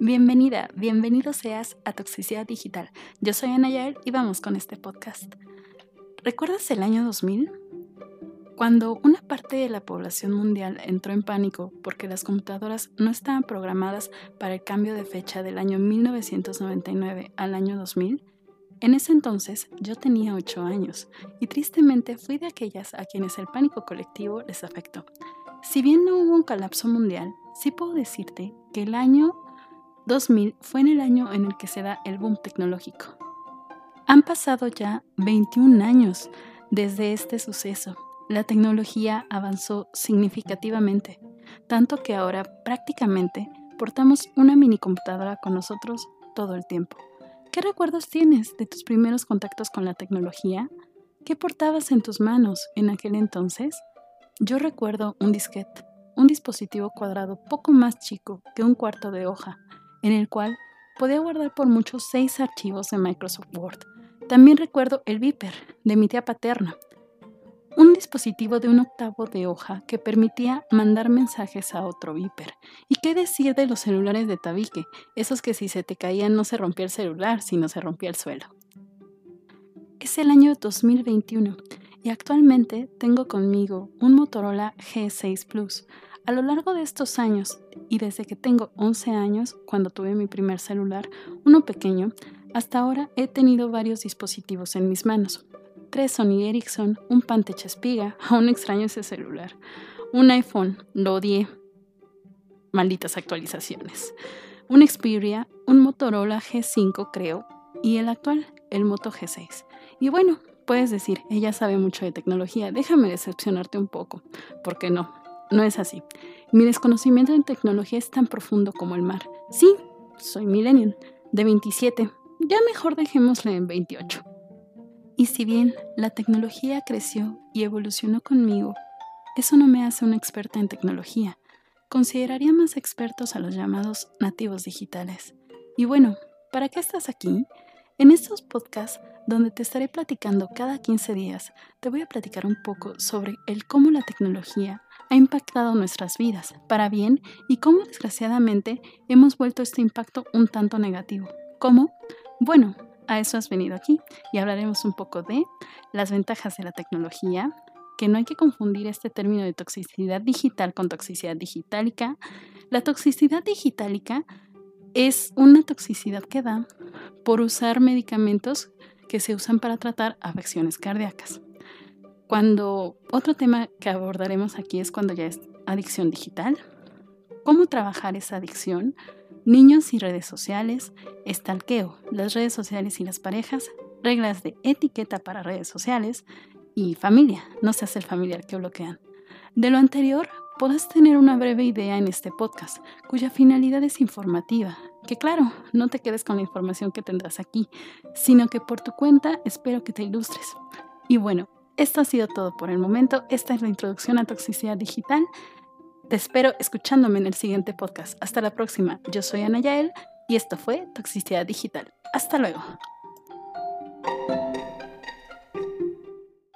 Bienvenida, bienvenido seas a Toxicidad Digital. Yo soy Ana Yael y vamos con este podcast. ¿Recuerdas el año 2000? Cuando una parte de la población mundial entró en pánico porque las computadoras no estaban programadas para el cambio de fecha del año 1999 al año 2000, en ese entonces yo tenía 8 años y tristemente fui de aquellas a quienes el pánico colectivo les afectó. Si bien no hubo un colapso mundial, sí puedo decirte que el año 2000 fue en el año en el que se da el boom tecnológico. Han pasado ya 21 años desde este suceso. La tecnología avanzó significativamente, tanto que ahora prácticamente portamos una mini computadora con nosotros todo el tiempo. ¿Qué recuerdos tienes de tus primeros contactos con la tecnología? ¿Qué portabas en tus manos en aquel entonces? Yo recuerdo un disquete, un dispositivo cuadrado poco más chico que un cuarto de hoja, en el cual podía guardar por muchos seis archivos de Microsoft Word. También recuerdo el Viper de mi tía paterna, un dispositivo de un octavo de hoja que permitía mandar mensajes a otro Viper. ¿Y qué decir de los celulares de tabique? Esos que si se te caían no se rompía el celular, sino se rompía el suelo. Es el año 2021 y actualmente tengo conmigo un Motorola G6 Plus, a lo largo de estos años, y desde que tengo 11 años, cuando tuve mi primer celular, uno pequeño, hasta ahora he tenido varios dispositivos en mis manos. Tres Sony Ericsson, un Pantech Espiga, aún extraño ese celular, un iPhone, lo odié, malditas actualizaciones, un Xperia, un Motorola G5 creo, y el actual, el Moto G6. Y bueno, puedes decir, ella sabe mucho de tecnología, déjame decepcionarte un poco, porque no, no es así. Mi desconocimiento en tecnología es tan profundo como el mar. Sí, soy millennial, de 27. Ya mejor dejémosle en 28. Y si bien la tecnología creció y evolucionó conmigo, eso no me hace una experta en tecnología. Consideraría más expertos a los llamados nativos digitales. Y bueno, ¿para qué estás aquí? En estos podcasts, donde te estaré platicando cada 15 días, te voy a platicar un poco sobre el cómo la tecnología ha impactado nuestras vidas, para bien, y cómo desgraciadamente hemos vuelto este impacto un tanto negativo. ¿Cómo? Bueno, a eso has venido aquí y hablaremos un poco de las ventajas de la tecnología, que no hay que confundir este término de toxicidad digital con toxicidad digitálica. La toxicidad digitálica es una toxicidad que da por usar medicamentos que se usan para tratar afecciones cardíacas. Cuando otro tema que abordaremos aquí es cuando ya es adicción digital, cómo trabajar esa adicción, niños y redes sociales, estalqueo, las redes sociales y las parejas, reglas de etiqueta para redes sociales y familia, no se hace el familiar que bloquean. De lo anterior, podrás tener una breve idea en este podcast, cuya finalidad es informativa, que claro, no te quedes con la información que tendrás aquí, sino que por tu cuenta espero que te ilustres. Y bueno, esto ha sido todo por el momento. Esta es la introducción a toxicidad digital. Te espero escuchándome en el siguiente podcast. Hasta la próxima. Yo soy Ana Yael y esto fue Toxicidad Digital. Hasta luego.